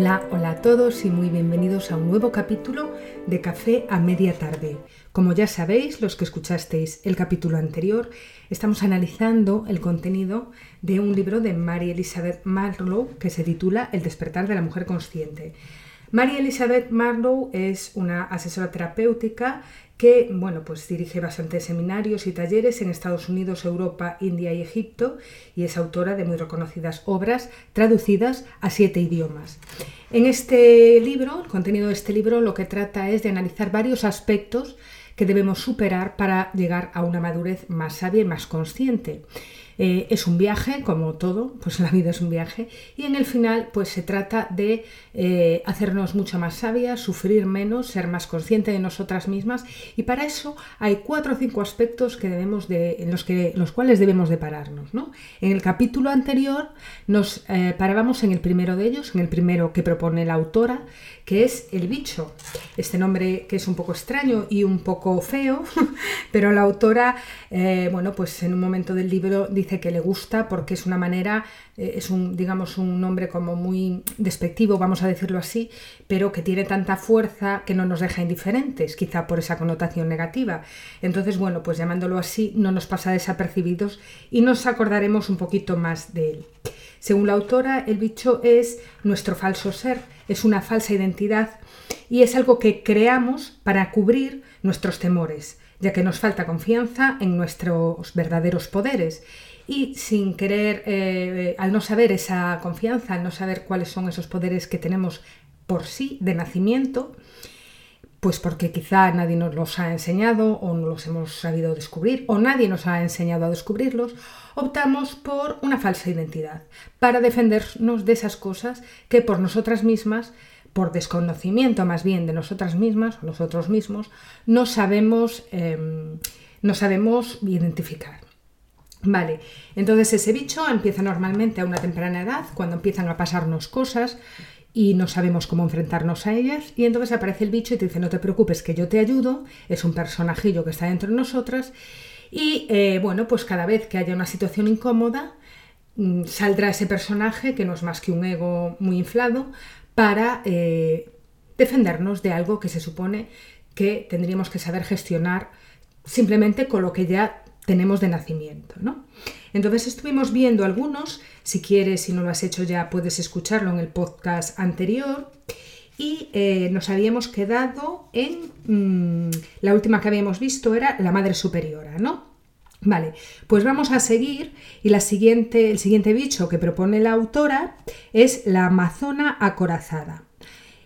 Hola, hola a todos y muy bienvenidos a un nuevo capítulo de Café a media tarde. Como ya sabéis, los que escuchasteis el capítulo anterior, estamos analizando el contenido de un libro de Mary Elizabeth Marlowe que se titula El despertar de la mujer consciente. Mary Elizabeth Marlowe es una asesora terapéutica que bueno, pues dirige bastantes seminarios y talleres en Estados Unidos, Europa, India y Egipto y es autora de muy reconocidas obras traducidas a siete idiomas. En este libro, el contenido de este libro lo que trata es de analizar varios aspectos que debemos superar para llegar a una madurez más sabia y más consciente. Eh, es un viaje, como todo, pues la vida es un viaje, y en el final pues se trata de eh, hacernos mucho más sabias, sufrir menos, ser más conscientes de nosotras mismas, y para eso hay cuatro o cinco aspectos que debemos de, en los, que, los cuales debemos de pararnos. ¿no? En el capítulo anterior nos eh, parábamos en el primero de ellos, en el primero que propone la autora, que es el bicho. Este nombre que es un poco extraño y un poco feo, pero la autora, bueno, pues en un momento del libro dice que le gusta porque es una manera, eh, es un, digamos, un nombre como muy despectivo, vamos a decirlo así, pero que tiene tanta fuerza que no nos deja indiferentes, quizá por esa connotación negativa. Entonces, bueno, pues llamándolo así no nos pasa desapercibidos y nos acordaremos un poquito más de él. Según la autora, el bicho es nuestro falso ser, es una falsa identidad y es algo que creamos para cubrir nuestros temores, ya que nos falta confianza en nuestros verdaderos poderes. Y sin querer, eh, al no saber esa confianza, al no saber cuáles son esos poderes que tenemos por sí de nacimiento, pues porque quizá nadie nos los ha enseñado o no los hemos sabido descubrir o nadie nos ha enseñado a descubrirlos, optamos por una falsa identidad para defendernos de esas cosas que por nosotras mismas, por desconocimiento más bien de nosotras mismas o nosotros mismos, no sabemos, em, no sabemos identificar. Vale, entonces ese bicho empieza normalmente a una temprana edad, cuando empiezan a pasarnos cosas y no sabemos cómo enfrentarnos a ellas, y entonces aparece el bicho y te dice, no te preocupes, que yo te ayudo, es un personajillo que está dentro de nosotras, y eh, bueno, pues cada vez que haya una situación incómoda, mm, saldrá ese personaje, que no es más que un ego muy inflado, para eh, defendernos de algo que se supone que tendríamos que saber gestionar simplemente con lo que ya tenemos de nacimiento. ¿no? Entonces estuvimos viendo algunos, si quieres, si no lo has hecho ya, puedes escucharlo en el podcast anterior. Y eh, nos habíamos quedado en mm, la última que habíamos visto era la madre superiora, ¿no? Vale, pues vamos a seguir y la siguiente, el siguiente bicho que propone la autora es la amazona acorazada.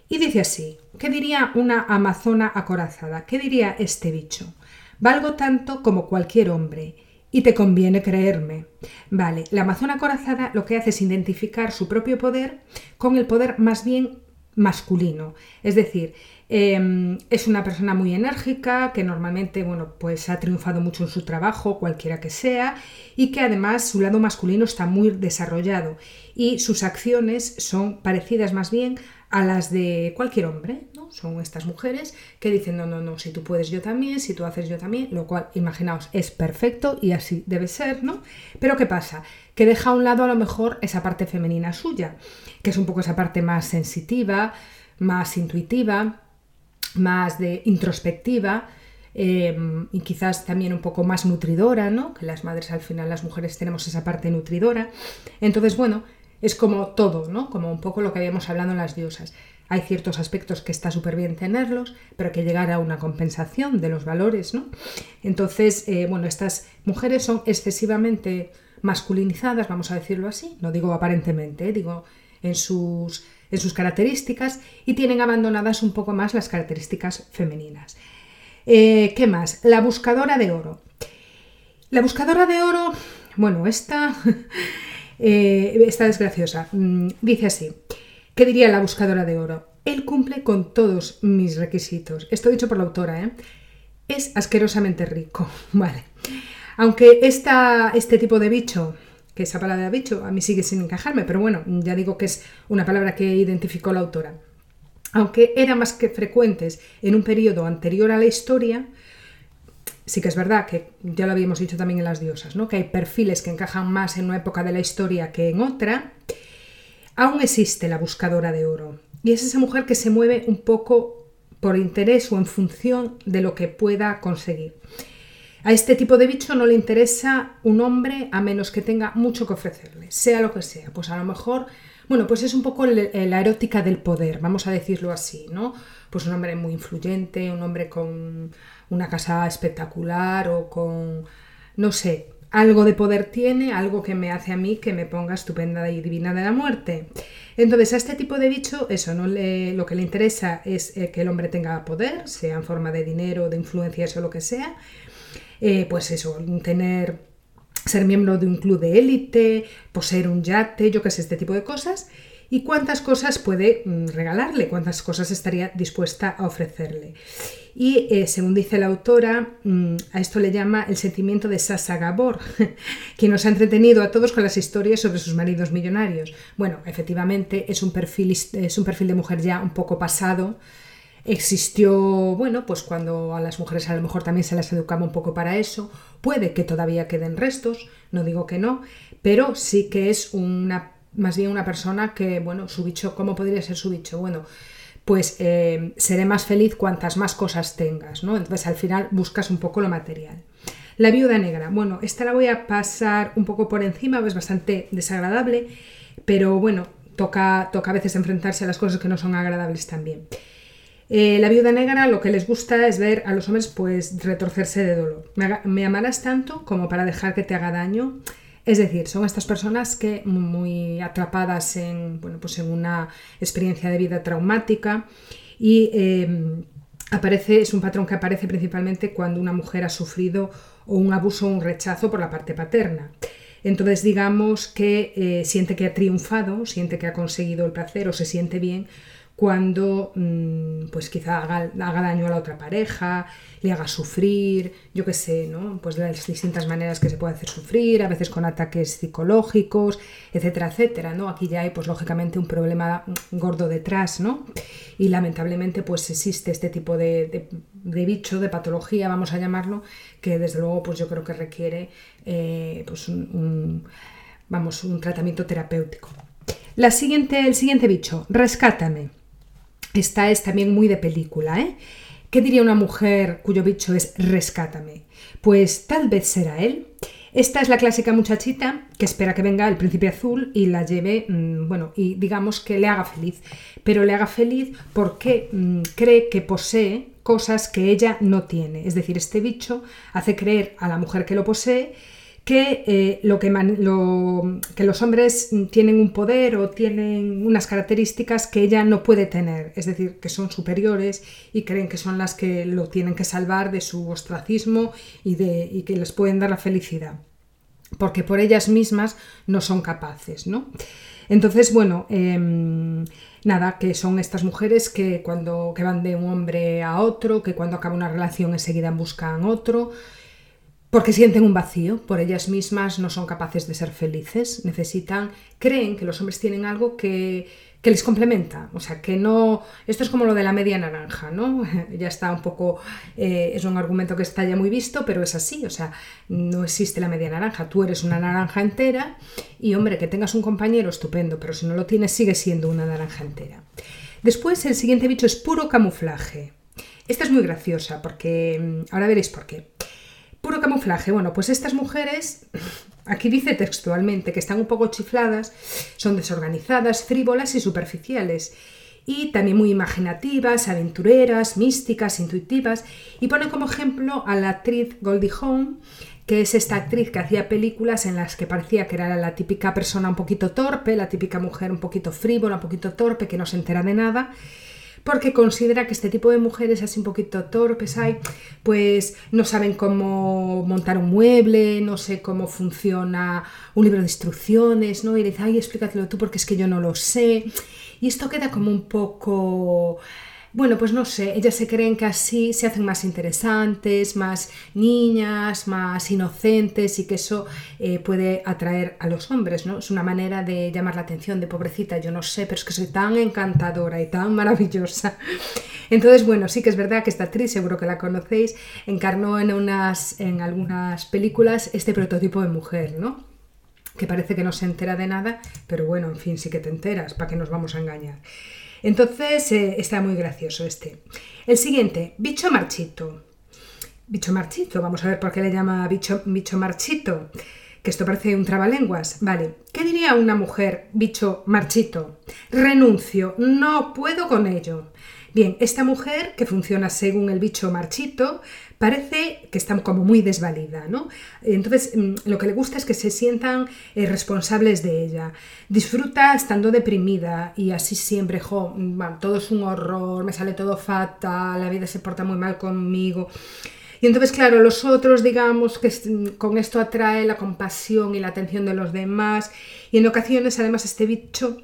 Y dice así, ¿qué diría una amazona acorazada? ¿Qué diría este bicho? Valgo tanto como cualquier hombre y te conviene creerme. Vale, la amazona corazada lo que hace es identificar su propio poder con el poder más bien masculino. Es decir, em, es una persona muy enérgica que normalmente bueno, pues ha triunfado mucho en su trabajo, cualquiera que sea, y que además su lado masculino está muy desarrollado y sus acciones son parecidas más bien a las de cualquier hombre, ¿no? Son estas mujeres que dicen, no, no, no, si tú puedes yo también, si tú haces yo también, lo cual, imaginaos, es perfecto y así debe ser, ¿no? Pero ¿qué pasa? Que deja a un lado a lo mejor esa parte femenina suya, que es un poco esa parte más sensitiva, más intuitiva, más de introspectiva, em, y quizás también un poco más nutridora, ¿no? Que las madres al final, las mujeres tenemos esa parte nutridora. Entonces, bueno, es como todo, ¿no? Como un poco lo que habíamos hablado en las diosas. Hay ciertos aspectos que está súper bien tenerlos, pero que llegar a una compensación de los valores, ¿no? Entonces, eh, bueno, estas mujeres son excesivamente masculinizadas, vamos a decirlo así, no digo aparentemente, digo en sus, sus características, y tienen abandonadas un poco más las características femeninas. Eh, ¿Qué más? La buscadora de oro. La buscadora de oro, bueno, esta Eh, desgraciosa. Mm, dice así, ¿qué diría la buscadora de oro? Él cumple con todos mis requisitos. Esto dicho por la autora, ¿eh? Es asquerosamente rico, vale. Aunque esta, este tipo de bicho que esa palabra bicho a mí sigue sin encajarme, pero bueno, ya digo que es una palabra que identificó la autora. Aunque eran más que frecuentes en un periodo anterior a la historia, sí que es verdad que ya lo habíamos dicho también en las diosas, ¿no? que hay perfiles que encajan más en una época de la historia que en otra, aún existe la buscadora de oro. Y es esa mujer que se mueve un poco por interés o en función de lo que pueda conseguir. A este tipo de bicho no le interesa un hombre a menos que tenga mucho que ofrecerle, sea lo que sea. Pues a lo mejor, bueno, pues es un poco la erótica del poder, vamos a decirlo así, ¿no? Pues un hombre muy influyente, un hombre con una casa espectacular o con, no sé, algo de poder tiene, algo que me hace a mí que me ponga estupenda y divina de la muerte. Entonces a este tipo de bicho, eso, no le, lo que le interesa es eh, que el hombre tenga poder, sea en forma de dinero, de influencia, o lo que sea, eh, pues eso, tener, ser miembro de un club de élite, poseer un yate, yo qué sé, este tipo de cosas, y cuántas cosas puede mm, regalarle, cuántas cosas estaría dispuesta a ofrecerle. Y eh, según dice la autora, mm, a esto le llama el sentimiento de Sasa Gabor, que nos ha entretenido a todos con las historias sobre sus maridos millonarios. Bueno, efectivamente es un perfil, es un perfil de mujer ya un poco pasado, Existió, bueno, pues cuando a las mujeres a lo mejor también se las educaba un poco para eso, puede que todavía queden restos, no digo que no, pero sí que es una, más bien una persona que, bueno, su bicho, ¿cómo podría ser su bicho? Bueno, pues eh, seré más feliz cuantas más cosas tengas, ¿no? Entonces al final buscas un poco lo material. La viuda negra, bueno, esta la voy a pasar un poco por encima, es bastante desagradable, pero bueno, toca, toca a veces enfrentarse a las cosas que no son agradables también. Eh, la viuda negra lo que les gusta es ver a los hombres pues retorcerse de dolor. Me, amarás tanto como para dejar que te haga daño. Es decir, son estas personas que muy atrapadas en, bueno, pues en una experiencia de vida traumática y em, aparece, es un patrón que aparece principalmente cuando una mujer ha sufrido o un abuso o un rechazo por la parte paterna. Entonces digamos que eh, siente que ha triunfado, siente que ha conseguido el placer o se siente bien cuando mm, pues quizá haga, daño a la otra pareja, le haga sufrir, yo qué sé, ¿no? Pues las distintas maneras que se puede hacer sufrir, a veces con ataques psicológicos, etcétera, etcétera, ¿no? Aquí ya hay pues lógicamente un problema gordo detrás, ¿no? Y lamentablemente pues existe este tipo de, bicho, de patología, vamos a llamarlo, que desde luego pues yo creo que requiere eh, pues vamos, un tratamiento terapéutico. La siguiente, el siguiente bicho, rescátame. Esta es también muy de película, ¿eh? ¿Qué diría una mujer cuyo bicho es rescátame? Pues tal vez será él. Esta es la clásica muchachita que espera que venga el príncipe azul y la lleve, mm, bueno, y digamos que le haga feliz. Pero le haga feliz porque mm, cree que posee cosas que ella no tiene. Es decir, este bicho hace creer a la mujer que lo posee que, eh, lo que, los hombres tienen un poder o tienen unas características que ella no puede tener, es decir, que son superiores y creen que son las que lo tienen que salvar de su ostracismo y, de, y que les pueden dar la felicidad, porque por ellas mismas no son capaces, ¿no? Entonces, bueno, em, nada, que son estas mujeres que cuando que van de un hombre a otro, que cuando acaba una relación enseguida buscan otro, porque sienten un vacío, por ellas mismas no son capaces de ser felices, necesitan, creen que los hombres tienen algo que, les complementa, o sea, que no, esto es como lo de la media naranja, ¿no? ya está un poco, eh, es un argumento que está ya muy visto, pero es así, o sea, no existe la media naranja, tú eres una naranja entera y hombre, que tengas un compañero estupendo, pero si no lo tienes sigue siendo una naranja entera. Después el siguiente bicho es puro camuflaje. Esta es muy graciosa porque, mm, ahora veréis por qué. Puro camuflaje. Bueno, pues estas mujeres, aquí dice textualmente que están un poco chifladas, son desorganizadas, frívolas y superficiales. Y también muy imaginativas, aventureras, místicas, intuitivas. Y pone como ejemplo a la actriz Goldie Hawn, que es esta actriz que hacía películas en las que parecía que era la típica persona un poquito torpe, la típica mujer un poquito frívola, un poquito torpe, que no se entera de nada porque considera que este tipo de mujeres así un poquito torpes hay, pues no saben cómo montar un mueble, no sé cómo funciona un libro de instrucciones, ¿no? Y dice, ay, explícatelo tú porque es que yo no lo sé. Y esto queda como un poco bueno, pues no sé, ellas se creen que así se hacen más interesantes, más niñas, más inocentes y que eso eh, puede atraer a los hombres, ¿no? Es una manera de llamar la atención, de pobrecita, yo no sé, pero es que soy tan encantadora y tan maravillosa. Entonces, bueno, sí que es verdad que esta actriz, seguro que la conocéis, encarnó en, unas, en algunas películas este prototipo de mujer, ¿no? Que parece que no se entera de nada, pero bueno, en fin, sí que te enteras, ¿para qué nos vamos a engañar? Entonces eh, está muy gracioso este. El siguiente, bicho marchito. Bicho marchito, vamos a ver por qué le llama bicho, bicho marchito. Que esto parece un trabalenguas. Vale, ¿qué diría una mujer bicho marchito? Renuncio, no puedo con ello. Bien, esta mujer, que funciona según el bicho marchito, parece que está como muy desvalida, ¿no? Entonces, mm, lo que le gusta es que se sientan eh, responsables de ella. Disfruta estando deprimida y así siempre, jo, mm, todo es un horror, me sale todo fatal, la vida se porta muy mal conmigo. Y entonces, claro, los otros, digamos, que mm, con esto atrae la compasión y la atención de los demás. Y en ocasiones, además, este bicho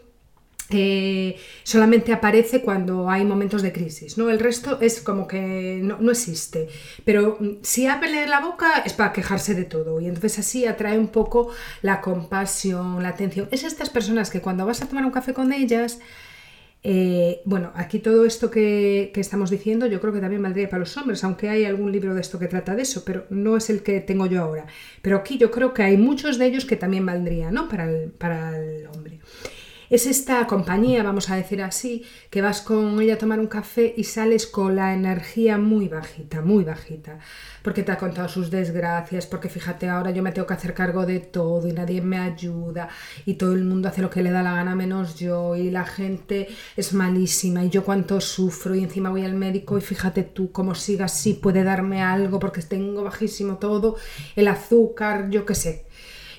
eh, solamente aparece cuando hay momentos de crisis, ¿no? El resto es como que no, existe. Pero mm, si abre la boca es para quejarse de todo y entonces así atrae un poco la compasión, la atención. Es estas personas que cuando vas a tomar un café con ellas, eh, bueno, aquí todo esto que, que, estamos diciendo yo creo que también valdría para los hombres, aunque hay algún libro de esto que trata de eso, pero no es el que tengo yo ahora. Pero aquí yo creo que hay muchos de ellos que también valdría, ¿no? Para el, para el hombre. Es esta compañía, vamos a decir así, que vas con ella a tomar un café y sales con la energía muy bajita, muy bajita, porque te ha contado sus desgracias, porque fíjate, ahora yo me tengo que hacer cargo de todo y nadie me ayuda y todo el mundo hace lo que le da la gana menos yo y la gente es malísima y yo cuánto sufro y encima voy al médico y fíjate tú cómo siga así puede darme algo porque tengo bajísimo todo, el azúcar, yo qué sé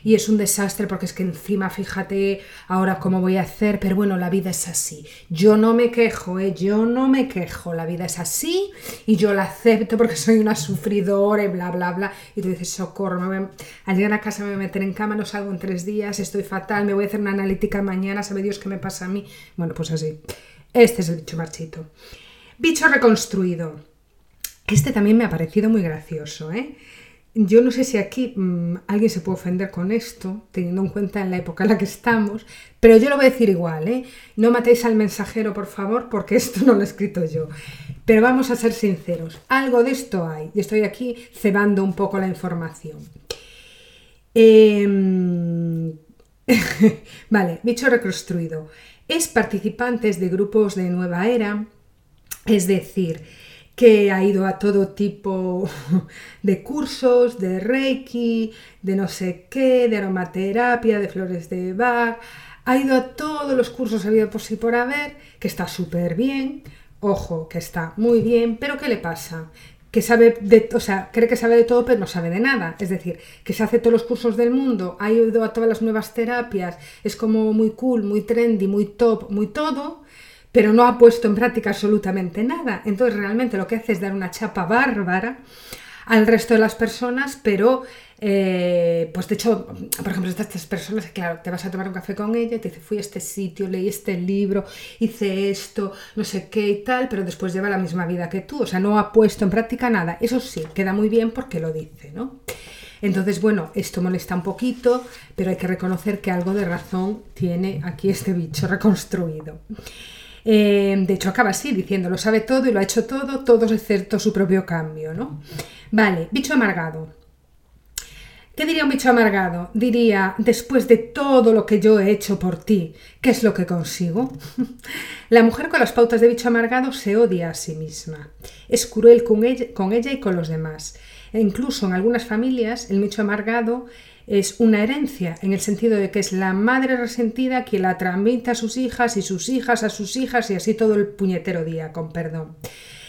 y es un desastre porque es que encima fíjate ahora cómo voy a hacer, pero bueno, la vida es así. Yo no me quejo, ¿eh? yo no me quejo, la vida es así y yo la acepto porque soy una sufridora y bla, bla, bla. Y tú dices, socorro, al llegar a casa me voy a meter en cama, no salgo en tres días, estoy fatal, me voy a hacer una analítica mañana, sabe Dios qué me pasa a mí. Bueno, pues así. Este es el bicho marchito. Bicho reconstruido. Este también me ha parecido muy gracioso, ¿eh? Yo no sé si aquí mm, alguien se puede ofender con esto, teniendo en cuenta en la época en la que estamos, pero yo lo voy a decir igual, ¿eh? No matéis al mensajero, por favor, porque esto no lo he escrito yo. Pero vamos a ser sinceros, algo de esto hay, y estoy aquí cebando un poco la información. Em, vale, bicho reconstruido. Es participantes de grupos de nueva era, es decir, que ha ido a todo tipo de cursos, de Reiki, de no sé qué, de aromaterapia, de flores de Bach, ha ido a todos los cursos habido por sí por haber, que está súper bien, ojo, que está muy bien, pero ¿qué le pasa? que sabe de, o sea, cree que sabe de todo, pero no sabe de nada. Es decir, que se hace todos los cursos del mundo, ha ido a todas las nuevas terapias, es como muy cool, muy trendy, muy top, muy todo, pero no ha puesto en práctica absolutamente nada. Entonces realmente lo que hace es dar una chapa bárbara al resto de las personas, pero eh, pues de hecho, por ejemplo, estas, personas, claro, te vas a tomar un café con ella y te dice, fui a este sitio, leí este libro, hice esto, no sé qué y tal, pero después lleva la misma vida que tú, o sea, no ha puesto en práctica nada. Eso sí, queda muy bien porque lo dice, ¿no? Entonces, bueno, esto molesta un poquito, pero hay que reconocer que algo de razón tiene aquí este bicho reconstruido. Eh, de hecho, acaba así, diciendo, lo sabe todo y lo ha hecho todo, todos excepto su propio cambio, ¿no? Vale, bicho amargado. ¿Qué diría un bicho amargado? Diría, después de todo lo que yo he hecho por ti, ¿qué es lo que consigo? La mujer con las pautas de bicho amargado se odia a sí misma. Es cruel con ella, con ella y con los demás. E incluso en algunas familias, el bicho amargado es una herencia, en el sentido de que es la madre resentida quien la transmite a sus hijas y sus hijas a sus hijas y así todo el puñetero día, con perdón.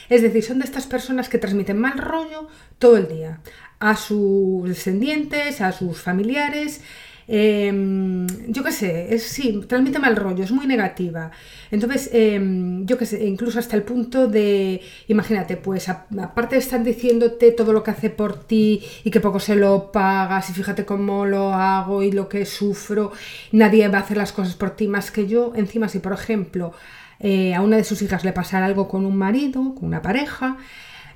Es decir, son de estas personas que transmiten mal rollo todo el día a sus descendientes, a sus familiares Em, yo qué sé, es, sí, transmite mal rollo, es muy negativa. Entonces, em, yo qué sé, incluso hasta el punto de, imagínate, pues aparte de estar diciéndote todo lo que hace por ti y que poco se lo pagas y fíjate cómo lo hago y lo que sufro, nadie va a hacer las cosas por ti más que yo. Encima, si por ejemplo eh, a una de sus hijas le pasara algo con un marido, con una pareja,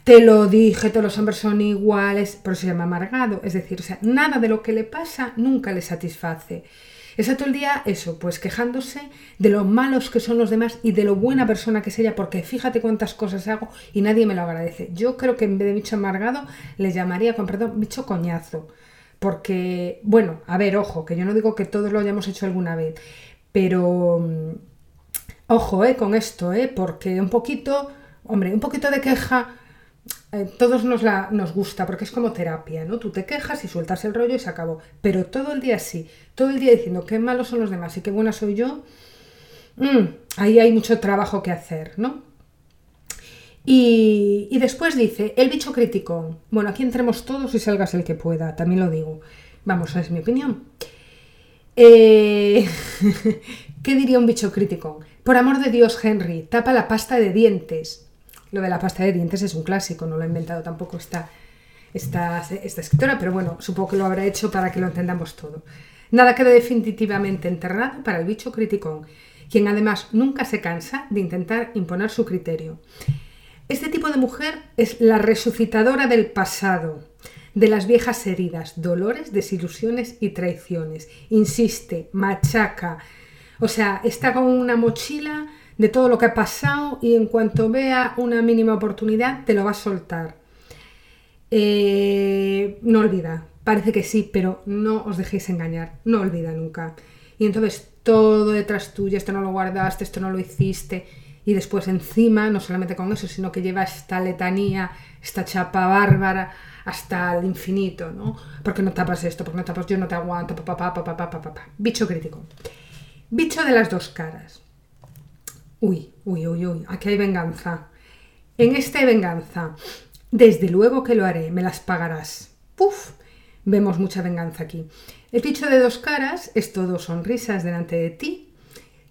te lo dije, todos los hombres son iguales, por eso se llama amargado. Es decir, o sea, nada de lo que le pasa nunca le satisface. Está todo el día eso, pues quejándose de lo malos que son los demás y de lo buena persona que es ella, porque fíjate cuántas cosas hago y nadie me lo agradece. Yo creo que en vez de bicho amargado le llamaría, con perdón, bicho coñazo. Porque, bueno, a ver, ojo, que yo no digo que todos lo hayamos hecho alguna vez, pero mm, ojo, eh, con esto, eh, porque un poquito, hombre, un poquito de queja eh, todos nos, la, nos gusta porque es como terapia, ¿no? Tú te quejas y sueltas el rollo y se acabó. Pero todo el día sí, todo el día diciendo qué malos son los demás y qué buena soy yo, mm, ahí hay mucho trabajo que hacer, ¿no? Y, y, después dice, el bicho crítico. Bueno, aquí entremos todos y salgas el que pueda, también lo digo. Vamos, es mi opinión. Eh, ¿Qué diría un bicho crítico? Por amor de Dios, Henry, tapa la pasta de dientes. Lo de la pasta de dientes es un clásico, no lo ha inventado tampoco esta, esta, esta escritora, pero bueno, supongo que lo habrá hecho para que lo entendamos todo. Nada queda definitivamente enterrado para el bicho criticón, quien además nunca se cansa de intentar imponer su criterio. Este tipo de mujer es la resucitadora del pasado, de las viejas heridas, dolores, desilusiones y traiciones. Insiste, machaca, o sea, está con una mochila de todo lo que ha pasado y en cuanto vea una mínima oportunidad te lo va a soltar. Eh, no olvida, parece que sí, pero no os dejéis engañar, no olvida nunca. Y entonces todo detrás tuyo, esto no lo guardaste, esto no lo hiciste, y después encima, no solamente con eso, sino que lleva esta letanía, esta chapa bárbara hasta el infinito, ¿no? Porque no tapas esto, porque no tapas, yo no te aguanto, papá, papá, papá, papá, Bicho crítico. Bicho de las dos caras. Uy, uy, uy, uy, aquí hay venganza. En esta hay venganza. Desde luego que lo haré, me las pagarás. Puf, vemos mucha venganza aquí. El bicho de dos caras es todo sonrisas delante de ti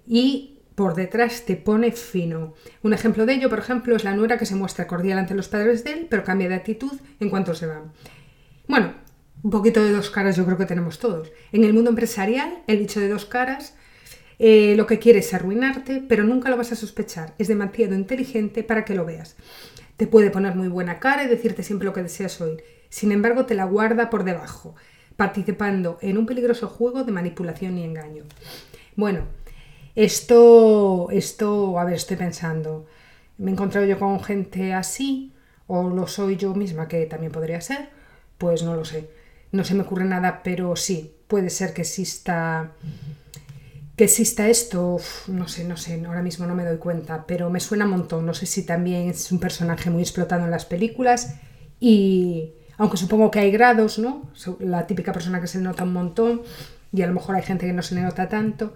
y por detrás te pone fino. Un ejemplo de ello, por ejemplo, es la nuera que se muestra cordial ante los padres de él, pero cambia de actitud en cuanto se va. Bueno, un poquito de dos caras yo creo que tenemos todos. En el mundo empresarial, el bicho de dos caras eh, lo que quiere es arruinarte, pero nunca lo vas a sospechar. Es demasiado inteligente para que lo veas. Te puede poner muy buena cara y decirte siempre lo que deseas oír. Sin embargo, te la guarda por debajo, participando en un peligroso juego de manipulación y engaño. Bueno, esto, esto, a ver, estoy pensando. Me he encontrado yo con gente así, o lo soy yo misma, que también podría ser, pues no lo sé. No se me ocurre nada, pero sí, puede ser que exista que exista esto, no sé, no sé, ahora mismo no me doy cuenta, pero me suena un montón. No sé si también es un personaje muy explotado en las películas y aunque supongo que hay grados, ¿no? La típica persona que se nota un montón y a lo mejor hay gente que no se le nota tanto,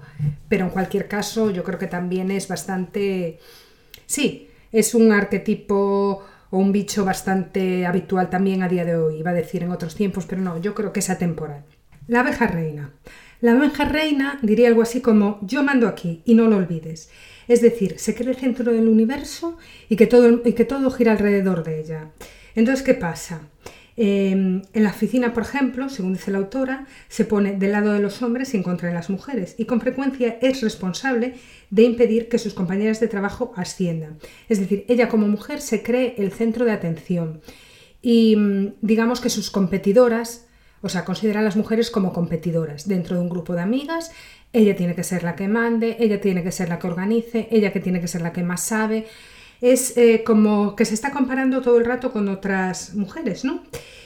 pero en cualquier caso yo creo que también es bastante... Sí, es un arquetipo o un bicho bastante habitual también a día de hoy, iba a decir en otros tiempos, pero no, yo creo que es atemporal. La abeja reina. La abeja reina diría algo así como yo mando aquí y no lo olvides. Es decir, se cree el centro del universo y que todo, y que todo gira alrededor de ella. Entonces, ¿qué pasa? Em, en la oficina, por ejemplo, según dice la autora, se pone del lado de los hombres y en contra de las mujeres y con frecuencia es responsable de impedir que sus compañeras de trabajo asciendan. Es decir, ella como mujer se cree el centro de atención y mm, digamos que sus competidoras o sea, considera a las mujeres como competidoras dentro de un grupo de amigas. Ella tiene que ser la que mande, ella tiene que ser la que organice, ella que tiene que ser la que más sabe. Es eh, como que se está comparando todo el rato con otras mujeres, ¿no?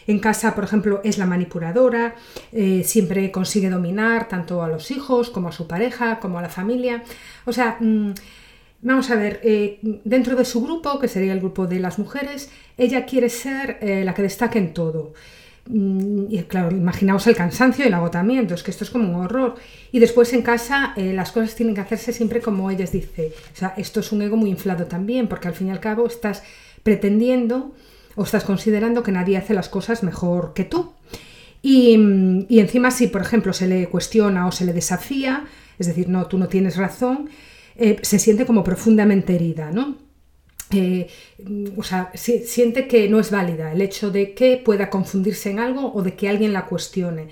En casa, por ejemplo, es la manipuladora, eh, siempre consigue dominar tanto a los hijos como a su pareja, como a la familia. O sea, mm, vamos a ver, eh, dentro de su grupo, que sería el grupo de las mujeres, ella quiere ser la que destaque en todo. Mm, y claro, imaginaos el cansancio y el agotamiento, es que esto es como un horror. Y después en casa eh, las cosas tienen que hacerse siempre como ellas dicen. O sea, esto es un ego muy inflado también, porque al fin y al cabo estás pretendiendo o estás considerando que nadie hace las cosas mejor que tú. Y, y encima si, por ejemplo, se le cuestiona o se le desafía, es decir, no, tú no tienes razón, eh, se siente como profundamente herida, ¿no? Eh, o sea, siente que no es válida el hecho de que pueda confundirse en algo o de que alguien la cuestione.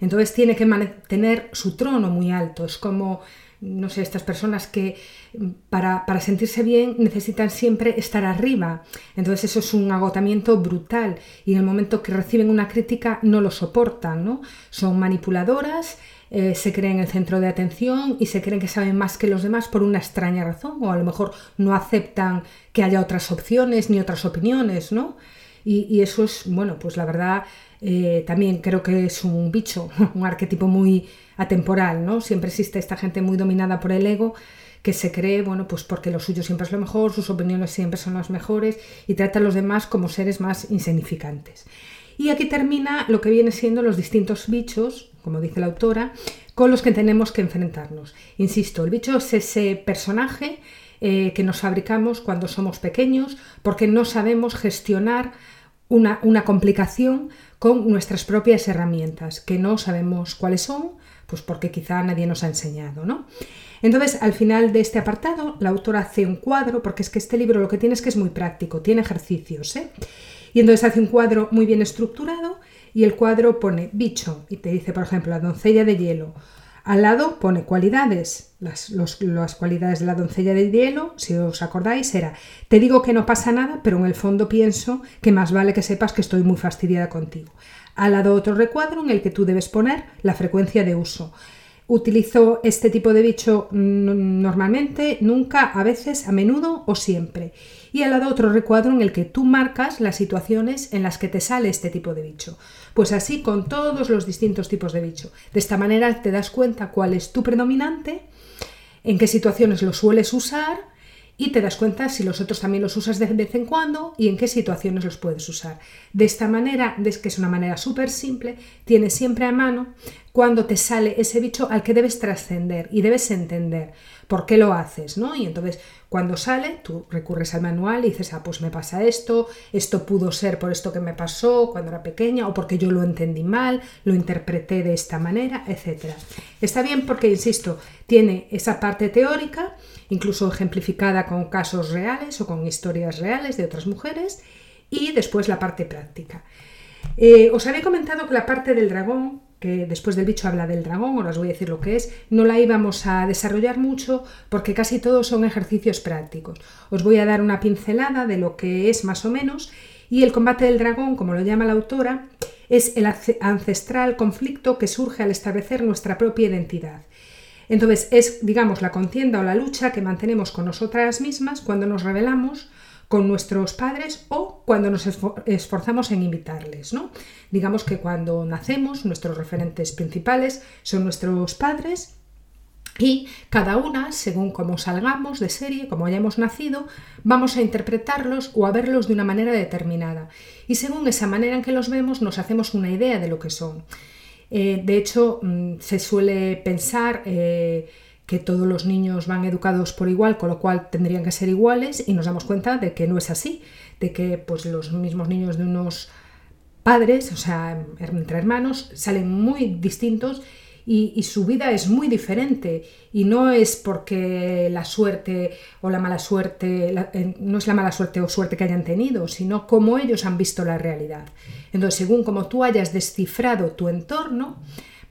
Entonces tiene que mantener su trono muy alto. Es como no sé, estas personas que mm, para, para, sentirse bien necesitan siempre estar arriba. Entonces eso es un agotamiento brutal y en el momento que reciben una crítica no lo soportan, ¿no? Son manipuladoras, eh, se creen el centro de atención y se creen que saben más que los demás por una extraña razón o a lo mejor no aceptan que haya otras opciones ni otras opiniones, ¿no? Y, eso es, bueno, pues la verdad eh, también creo que es un bicho, un arquetipo muy atemporal, ¿no? Siempre existe esta gente muy dominada por el ego que se cree, bueno, pues porque lo suyo siempre es lo mejor, sus opiniones siempre son las mejores y trata a los demás como seres más insignificantes. Y aquí termina lo que viene siendo los distintos bichos, como dice la autora, con los que tenemos que enfrentarnos. Insisto, el bicho es ese personaje eh, que nos fabricamos cuando somos pequeños porque no sabemos gestionar una, una complicación con nuestras propias herramientas, que no sabemos cuáles son, pues porque quizá nadie nos ha enseñado, ¿no? Entonces, al final de este apartado, la autora hace un cuadro, porque es que este libro lo que tiene es que es muy práctico, tiene ejercicios, ¿eh? Y entonces hace un cuadro muy bien estructurado y el cuadro pone bicho y te dice, por ejemplo, la doncella de hielo, al lado pone cualidades, las, las, cualidades de la doncella de hielo, si os acordáis, era, te digo que no pasa nada, pero en el fondo pienso que más vale que sepas que estoy muy fastidiada contigo. Al lado otro recuadro en el que tú debes poner la frecuencia de uso. Utilizo este tipo de bicho normalmente, nunca, a veces, a menudo o siempre. Y al lado otro recuadro en el que tú marcas las situaciones en las que te sale este tipo de bicho. Pues así con todos los distintos tipos de bicho. De esta manera te das cuenta cuál es tu predominante, en qué situaciones lo sueles usar y te das cuenta si los otros también los usas de vez en cuando y en qué situaciones los puedes usar. De esta manera, que es una manera súper simple, tienes siempre a mano cuando te sale ese bicho al que debes trascender y debes entender por qué lo haces, ¿no? Y entonces cuando sale, tú recurres al manual y dices, ah, pues me pasa esto, esto pudo ser por esto que me pasó cuando era pequeña o porque yo lo entendí mal, lo interpreté de esta manera, etc. Está bien porque, insisto, tiene esa parte teórica, incluso ejemplificada con casos reales o con historias reales de otras mujeres, y después la parte práctica. Eh, os había comentado que la parte del dragón que después del bicho habla del dragón, ahora os voy a decir lo que es, no la íbamos a desarrollar mucho porque casi todos son ejercicios prácticos. Os voy a dar una pincelada de lo que es más o menos y el combate del dragón, como lo llama la autora, es el ancestral conflicto que surge al establecer nuestra propia identidad. Entonces es, digamos, la contienda o la lucha que mantenemos con nosotras mismas cuando nos rebelamos con nuestros padres o cuando nos esforzamos en imitarles. ¿no? Digamos que cuando nacemos, nuestros referentes principales son nuestros padres y cada una, según cómo salgamos de serie, como hayamos nacido, vamos a interpretarlos o a verlos de una manera determinada. Y según esa manera en que los vemos, nos hacemos una idea de lo que son. Eh, de hecho, mm, se suele pensar eh, que todos los niños van educados por igual, con lo cual tendrían que ser iguales y nos damos cuenta de que no es así, de que pues los mismos niños de unos padres, o sea, entre hermanos, salen muy distintos y, su vida es muy diferente y no es porque la suerte o la mala suerte, no es la mala suerte o suerte que hayan tenido, sino cómo ellos han visto la realidad. Entonces, según como tú hayas descifrado tu entorno,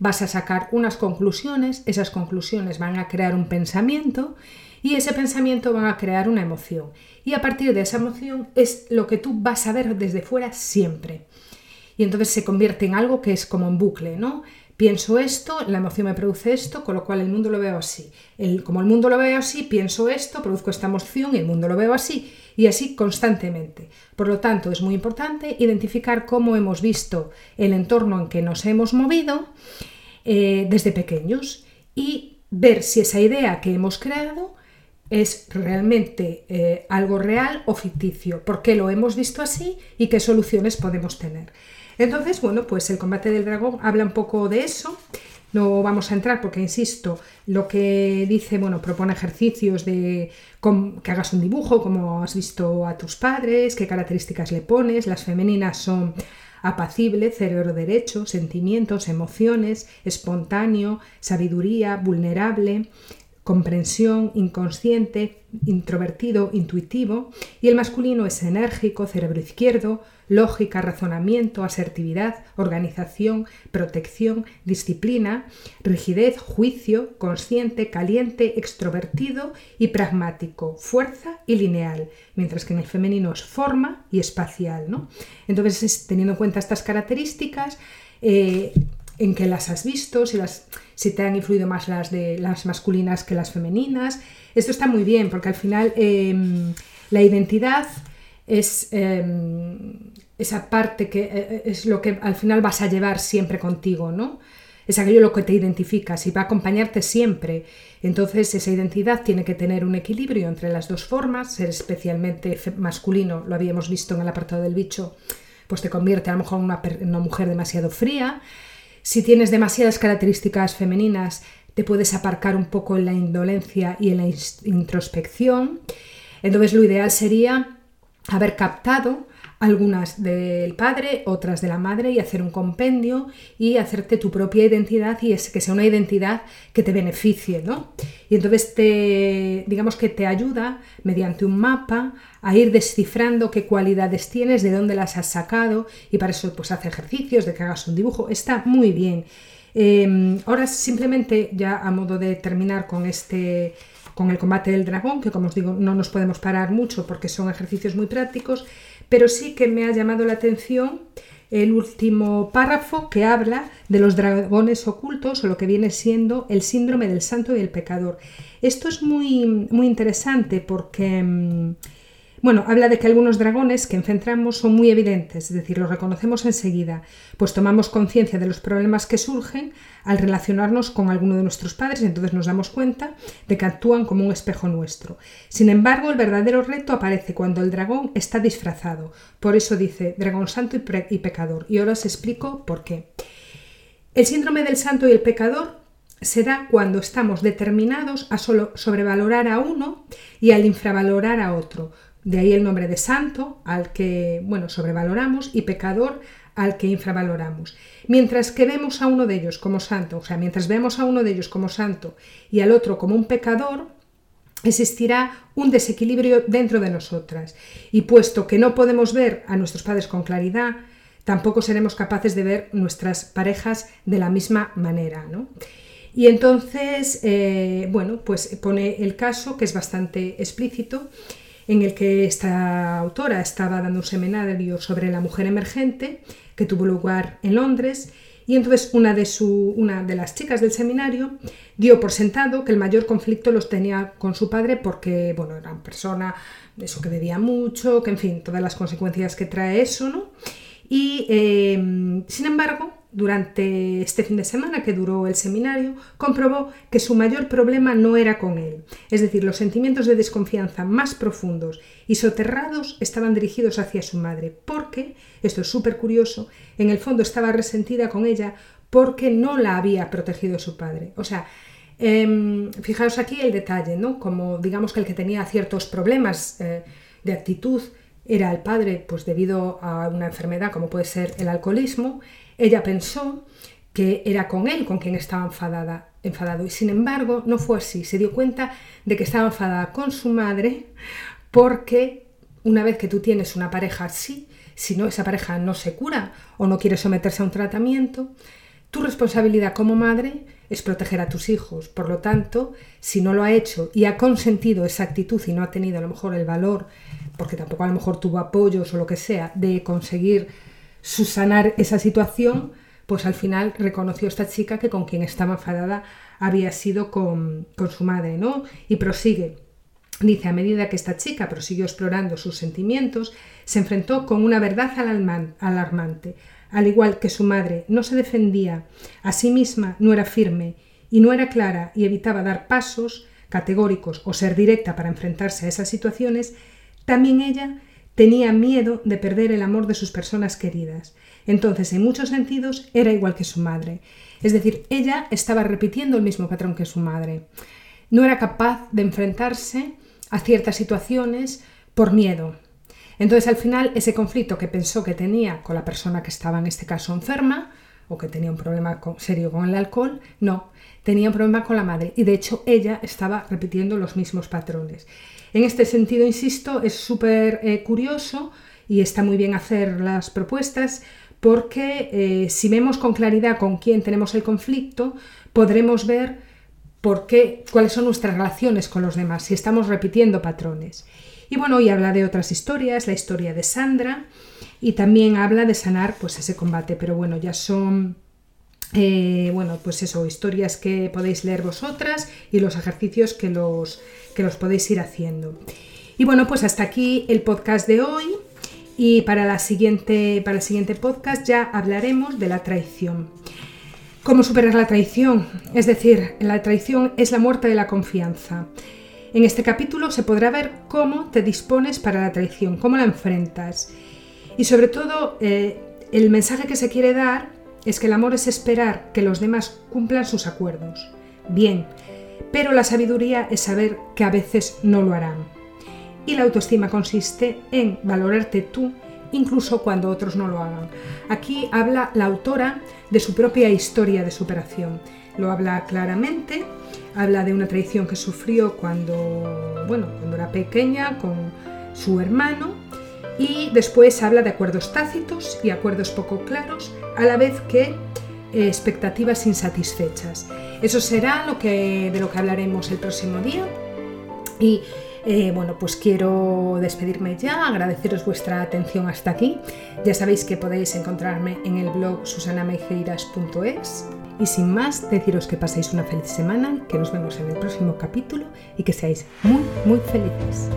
vas a sacar unas conclusiones, esas conclusiones van a crear un pensamiento y ese pensamiento va a crear una emoción. Y a partir de esa emoción es lo que tú vas a ver desde fuera siempre. Y entonces se convierte en algo que es como un bucle, ¿no? Pienso esto, la emoción me produce esto, con lo cual el mundo lo veo así. El, como el mundo lo veo así, pienso esto, produzco esta emoción y el mundo lo veo así. Y así constantemente. Por lo tanto, es muy importante identificar cómo hemos visto el entorno en que nos hemos movido eh, desde pequeños y ver si esa idea que hemos creado es realmente eh, algo real o ficticio, por qué lo hemos visto así y qué soluciones podemos tener. Entonces, bueno, pues el combate del dragón habla un poco de eso. No vamos a entrar porque, insisto, lo que dice, bueno, propone ejercicios de que hagas un dibujo, como has visto a tus padres, qué características le pones. Las femeninas son apacible, cerebro derecho, sentimientos, emociones, espontáneo, sabiduría, vulnerable, comprensión, inconsciente, introvertido, intuitivo, y el masculino es enérgico, cerebro izquierdo, lógica, razonamiento, asertividad, organización, protección, disciplina, rigidez, juicio, consciente, caliente, extrovertido y pragmático, fuerza y lineal, mientras que en el femenino es forma y espacial. ¿no? Entonces, teniendo en cuenta estas características, eh, en que las has visto, si, las, si te han influido más las, de, las masculinas que las femeninas. Esto está muy bien porque al final em, la identidad es em, esa parte que e, e, es lo que al final vas a llevar siempre contigo, ¿no? Es aquello lo que te identificas y va a acompañarte siempre. Entonces esa identidad tiene que tener un equilibrio entre las dos formas, ser especialmente masculino, lo habíamos visto en el apartado del bicho, pues te convierte a lo mejor en una mujer demasiado fría, si tienes demasiadas características femeninas, te puedes aparcar un poco en la indolencia y en la introspección. Entonces lo ideal sería haber captado algunas del padre, otras de la madre y hacer un compendio y hacerte tu propia identidad y es que sea una identidad que te beneficie, ¿no? Y entonces te, digamos que te ayuda mediante un mapa a ir descifrando qué cualidades tienes, de dónde las has sacado y para eso pues hace ejercicios de que hagas un dibujo, está muy bien. Em, ahora simplemente ya a modo de terminar con este con el combate del dragón, que como os digo no nos podemos parar mucho porque son ejercicios muy prácticos, pero sí que me ha llamado la atención el último párrafo que habla de los dragones ocultos o lo que viene siendo el síndrome del santo y el pecador. Esto es muy, muy interesante porque mm, bueno, habla de que algunos dragones que enfrentamos son muy evidentes, es decir, los reconocemos enseguida, pues tomamos conciencia de los problemas que surgen al relacionarnos con alguno de nuestros padres y entonces nos damos cuenta de que actúan como un espejo nuestro. Sin embargo, el verdadero reto aparece cuando el dragón está disfrazado. Por eso dice dragón santo y, pecador. Y ahora os explico por qué. El síndrome del santo y el pecador se da cuando estamos determinados a solo sobrevalorar a uno y al infravalorar a otro, de ahí el nombre de santo, al que, bueno, sobrevaloramos, y pecador, al que infravaloramos. Mientras que vemos a uno de ellos como santo, o sea, mientras vemos a uno de ellos como santo y al otro como un pecador, existirá un desequilibrio dentro de nosotras. Y puesto que no podemos ver a nuestros padres con claridad, tampoco seremos capaces de ver nuestras parejas de la misma manera. ¿no? Y entonces, eh, bueno, pues pone el caso, que es bastante explícito, en el que esta autora estaba dando un seminario sobre la mujer emergente que tuvo lugar en Londres y entonces una de, su, una de las chicas del seminario dio por sentado que el mayor conflicto los tenía con su padre porque, bueno, era una persona, eso que bebía mucho, que en fin, todas las consecuencias que trae eso, ¿no? Y, eh, sin embargo, durante este fin de semana que duró el seminario, comprobó que su mayor problema no era con él. Es decir, los sentimientos de desconfianza más profundos y soterrados estaban dirigidos hacia su madre, porque, esto es súper curioso, en el fondo estaba resentida con ella porque no la había protegido su padre. O sea, em, fijaos aquí el detalle, ¿no? Como digamos que el que tenía ciertos problemas eh, de actitud era el padre, pues debido a una enfermedad como puede ser el alcoholismo, ella pensó que era con él con quien estaba enfadada, enfadado y sin embargo no fue así. Se dio cuenta de que estaba enfadada con su madre porque una vez que tú tienes una pareja así, si no esa pareja no se cura o no quiere someterse a un tratamiento, tu responsabilidad como madre es proteger a tus hijos. Por lo tanto, si no lo ha hecho y ha consentido esa actitud y no ha tenido a lo mejor el valor, porque tampoco a lo mejor tuvo apoyos o lo que sea, de conseguir subsanar esa situación, pues al final reconoció esta chica que con quien estaba enfadada había sido con, su madre, ¿no? Y prosigue. Dice, a medida que esta chica prosiguió explorando sus sentimientos, se enfrentó con una verdad alarmante. Al igual que su madre no se defendía a sí misma, no era firme y no era clara y evitaba dar pasos categóricos o ser directa para enfrentarse a esas situaciones, también ella tenía miedo de perder el amor de sus personas queridas. Entonces, en muchos sentidos, era igual que su madre. Es decir, ella estaba repitiendo el mismo patrón que su madre. No era capaz de enfrentarse a ciertas situaciones por miedo. Entonces, al final, ese conflicto que pensó que tenía con la persona que estaba en este caso enferma, o que tenía un problema serio con el alcohol, no, tenía un problema con la madre y de hecho ella estaba repitiendo los mismos patrones. En este sentido, insisto, es súper eh, curioso y está muy bien hacer las propuestas porque eh, si vemos con claridad con quién tenemos el conflicto, podremos ver por qué, cuáles son nuestras relaciones con los demás, si estamos repitiendo patrones. Y bueno, hoy habla de otras historias, la historia de Sandra, y también habla de sanar pues ese combate, pero bueno, ya son eh, bueno, pues eso, historias que podéis leer vosotras y los ejercicios que los, que los podéis ir haciendo. Y bueno, pues hasta aquí el podcast de hoy. Y para, la siguiente, para el siguiente podcast ya hablaremos de la traición. ¿Cómo superar la traición? Es decir, la traición es la muerte de la confianza. En este capítulo se podrá ver cómo te dispones para la traición, cómo la enfrentas. Y sobre todo, eh, el mensaje que se quiere dar es que el amor es esperar que los demás cumplan sus acuerdos. Bien, pero la sabiduría es saber que a veces no lo harán. Y la autoestima consiste en valorarte tú incluso cuando otros no lo hagan. Aquí habla la autora de su propia historia de superación. Lo habla claramente, habla de una traición que sufrió cuando, bueno, cuando era pequeña con su hermano y después habla de acuerdos tácitos y acuerdos poco claros, a la vez que eh, expectativas insatisfechas. Eso será lo que, de lo que hablaremos el próximo día. Y eh, bueno, pues quiero despedirme ya, agradeceros vuestra atención hasta aquí. Ya sabéis que podéis encontrarme en el blog susanamejeiras.es. Y sin más, deciros que paséis una feliz semana, que nos vemos en el próximo capítulo y que seáis muy, muy felices.